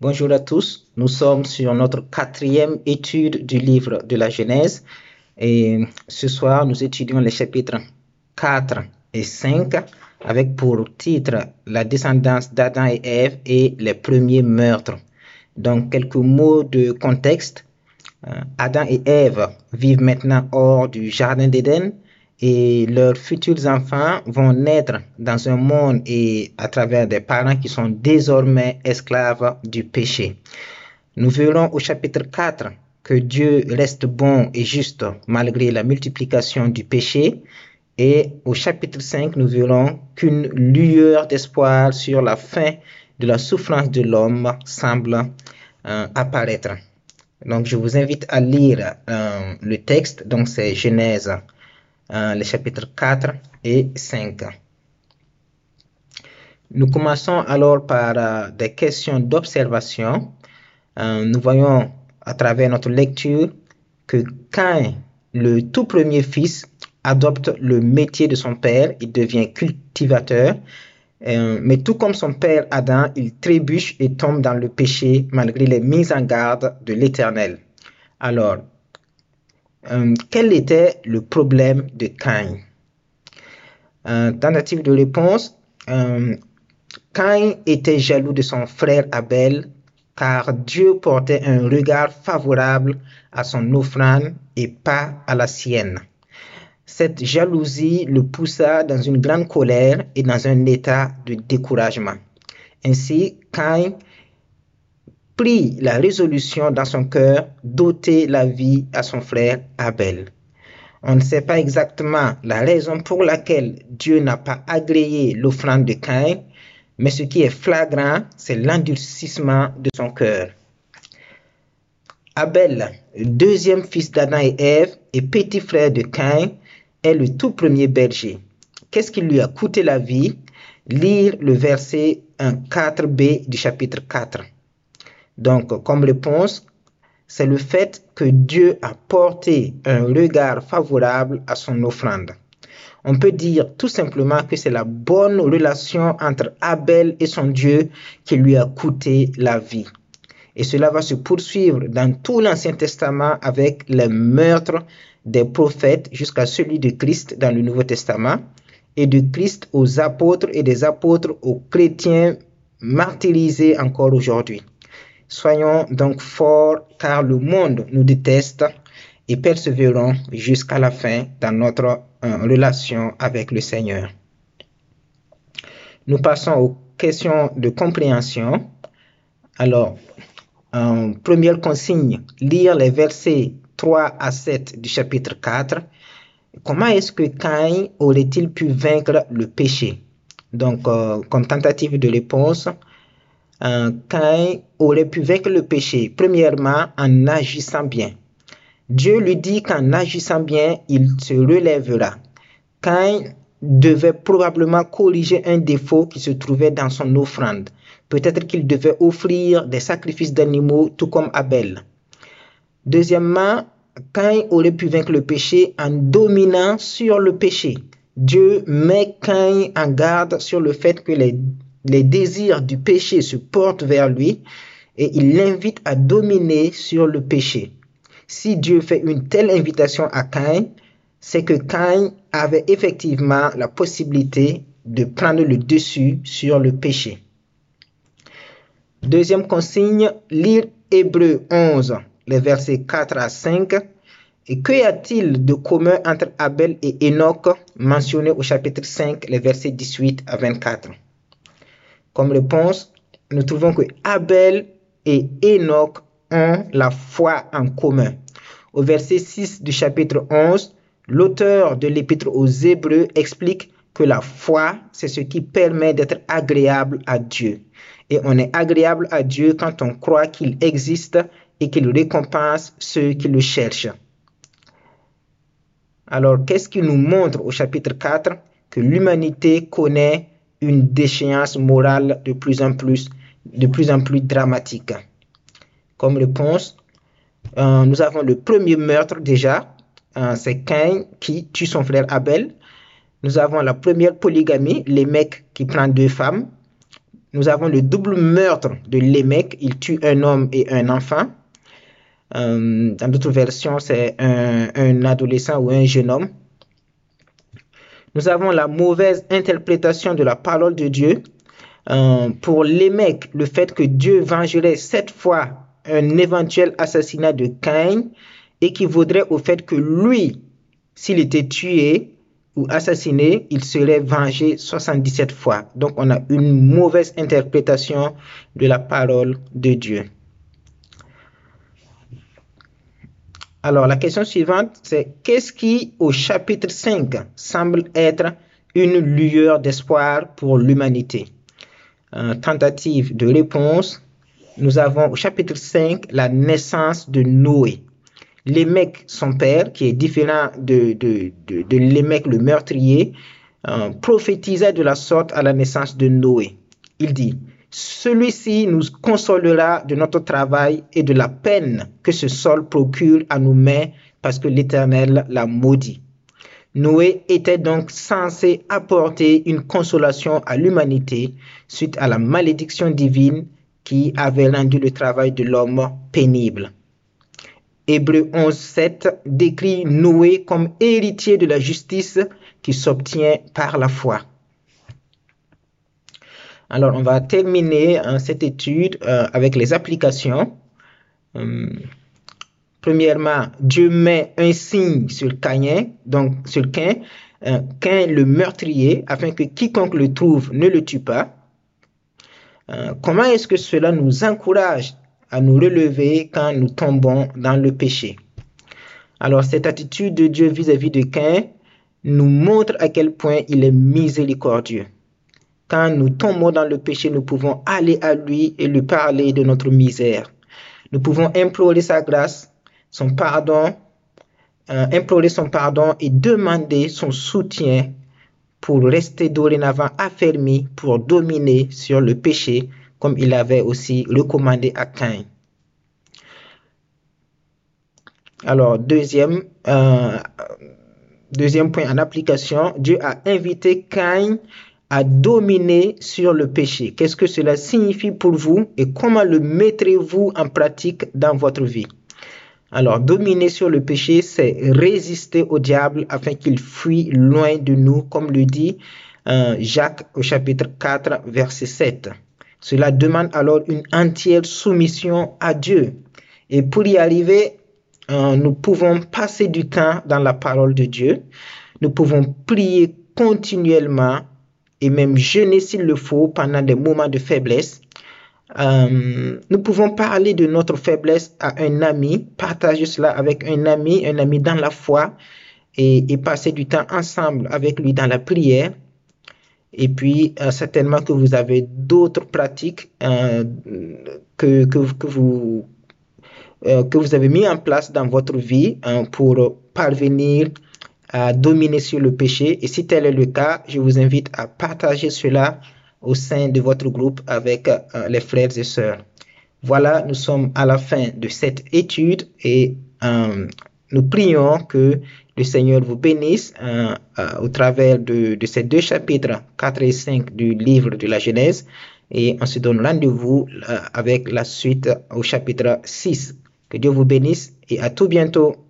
Bonjour à tous. Nous sommes sur notre quatrième étude du livre de la Genèse. Et ce soir, nous étudions les chapitres 4 et 5 avec pour titre la descendance d'Adam et Ève et les premiers meurtres. Donc, quelques mots de contexte. Euh, Adam et Ève vivent maintenant hors du Jardin d'Éden et leurs futurs enfants vont naître dans un monde et à travers des parents qui sont désormais esclaves du péché. Nous verrons au chapitre 4 que Dieu reste bon et juste malgré la multiplication du péché. Et au chapitre 5, nous verrons qu'une lueur d'espoir sur la fin de la souffrance de l'homme semble euh, apparaître. Donc, je vous invite à lire euh, le texte. Donc, c'est Genèse euh, les chapitres 4 et 5. Nous commençons alors par euh, des questions d'observation. Euh, nous voyons à travers notre lecture que Cain, le tout premier fils, adopte le métier de son père, il devient cultivateur, mais tout comme son père Adam, il trébuche et tombe dans le péché malgré les mises en garde de l'Éternel. Alors, euh, quel était le problème de Caïn euh, Tentative de réponse. Euh, Caïn était jaloux de son frère Abel car Dieu portait un regard favorable à son offrande et pas à la sienne. Cette jalousie le poussa dans une grande colère et dans un état de découragement. Ainsi, Caïn prit la résolution dans son cœur d'ôter la vie à son frère Abel. On ne sait pas exactement la raison pour laquelle Dieu n'a pas agréé l'offrande de Caïn, mais ce qui est flagrant, c'est l'endurcissement de son cœur. Abel, deuxième fils d'Adam et Ève et petit frère de Caïn, est le tout premier berger. Qu'est-ce qui lui a coûté la vie? Lire le verset 4b du chapitre 4. Donc, comme réponse, c'est le fait que Dieu a porté un regard favorable à son offrande. On peut dire tout simplement que c'est la bonne relation entre Abel et son Dieu qui lui a coûté la vie. Et cela va se poursuivre dans tout l'Ancien Testament avec les meurtres des prophètes jusqu'à celui de Christ dans le Nouveau Testament et de Christ aux apôtres et des apôtres aux chrétiens martyrisés encore aujourd'hui. Soyons donc forts car le monde nous déteste et persévérons jusqu'à la fin dans notre euh, relation avec le Seigneur. Nous passons aux questions de compréhension. Alors, première consigne, lire les versets 3 à 7 du chapitre 4. Comment est-ce que Caïn aurait-il pu vaincre le péché? Donc, euh, comme tentative de réponse, Caïn aurait pu vaincre le péché, premièrement en agissant bien. Dieu lui dit qu'en agissant bien, il se relèvera. Caïn devait probablement corriger un défaut qui se trouvait dans son offrande. Peut-être qu'il devait offrir des sacrifices d'animaux, tout comme Abel. Deuxièmement, Caïn aurait pu vaincre le péché en dominant sur le péché. Dieu met Caïn en garde sur le fait que les les désirs du péché se portent vers lui et il l'invite à dominer sur le péché. Si Dieu fait une telle invitation à Caïn, c'est que Caïn avait effectivement la possibilité de prendre le dessus sur le péché. Deuxième consigne, lire Hébreu 11, les versets 4 à 5. Et qu'y a-t-il de commun entre Abel et Enoch mentionné au chapitre 5, les versets 18 à 24 comme réponse, nous trouvons que Abel et Enoch ont la foi en commun. Au verset 6 du chapitre 11, l'auteur de l'épître aux Hébreux explique que la foi, c'est ce qui permet d'être agréable à Dieu. Et on est agréable à Dieu quand on croit qu'il existe et qu'il récompense ceux qui le cherchent. Alors, qu'est-ce qui nous montre au chapitre 4 Que l'humanité connaît une déchéance morale de plus en plus, de plus, en plus dramatique. Comme réponse, euh, nous avons le premier meurtre déjà, euh, c'est Cain qui tue son frère Abel. Nous avons la première polygamie, les mecs qui prennent deux femmes. nous avons le double meurtre de Lémec. Il tue un homme et un enfant. Euh, dans d'autres versions, c'est un, un, adolescent ou un jeune homme. Nous avons la mauvaise interprétation de la parole de Dieu. Euh, pour Lémec, le fait que Dieu vengerait sept fois un éventuel assassinat de Caïn équivaudrait au fait que lui, s'il était tué, ou assassiné, il serait vengé 77 fois. Donc on a une mauvaise interprétation de la parole de Dieu. Alors la question suivante, c'est qu'est-ce qui au chapitre 5 semble être une lueur d'espoir pour l'humanité? Tentative de réponse. Nous avons au chapitre 5 la naissance de Noé. Lémec, son père, qui est différent de, de Lémec le meurtrier, euh, prophétisa de la sorte à la naissance de Noé. Il dit, celui-ci nous consolera de notre travail et de la peine que ce sol procure à nos mains parce que l'Éternel l'a maudit. Noé était donc censé apporter une consolation à l'humanité suite à la malédiction divine qui avait rendu le travail de l'homme pénible. Hébreu 11, 7 décrit Noé comme héritier de la justice qui s'obtient par la foi. Alors, on va terminer hein, cette étude euh, avec les applications. Hum, premièrement, Dieu met un signe sur Caïn, donc sur Cain, euh, Cain le meurtrier, afin que quiconque le trouve ne le tue pas. Euh, comment est-ce que cela nous encourage à nous relever quand nous tombons dans le péché? Alors cette attitude de Dieu vis-à-vis de Cain nous montre à quel point il est miséricordieux. Nous tombons dans le péché, nous pouvons aller à lui et lui parler de notre misère. Nous pouvons implorer sa grâce, son pardon, euh, implorer son pardon et demander son soutien pour rester dorénavant affermi pour dominer sur le péché comme il avait aussi recommandé à Cain. Alors, deuxième, euh, deuxième point en application, Dieu a invité Cain à dominer sur le péché. Qu'est-ce que cela signifie pour vous et comment le mettrez-vous en pratique dans votre vie? Alors, dominer sur le péché, c'est résister au diable afin qu'il fuit loin de nous, comme le dit euh, Jacques au chapitre 4, verset 7. Cela demande alors une entière soumission à Dieu. Et pour y arriver, euh, nous pouvons passer du temps dans la parole de Dieu. Nous pouvons prier continuellement et même jeûner s'il le faut pendant des moments de faiblesse. Euh, nous pouvons parler de notre faiblesse à un ami, partager cela avec un ami, un ami dans la foi et, passer du temps ensemble avec lui dans la prière. Et puis, euh, certainement que vous avez d'autres pratiques euh, que, que, que, vous, que vous avez mis en place dans votre vie hein, pour parvenir à dominer sur le péché. Et si tel est le cas, je vous invite à partager cela au sein de votre groupe avec euh, les frères et sœurs. Voilà, nous sommes à la fin de cette étude et euh, nous prions que le Seigneur vous bénisse euh, au travers de, de, ces deux chapitres, 4 et 5 du livre de la Genèse. Et on se donne rendez-vous avec la suite au chapitre 6. Que Dieu vous bénisse et à tout bientôt.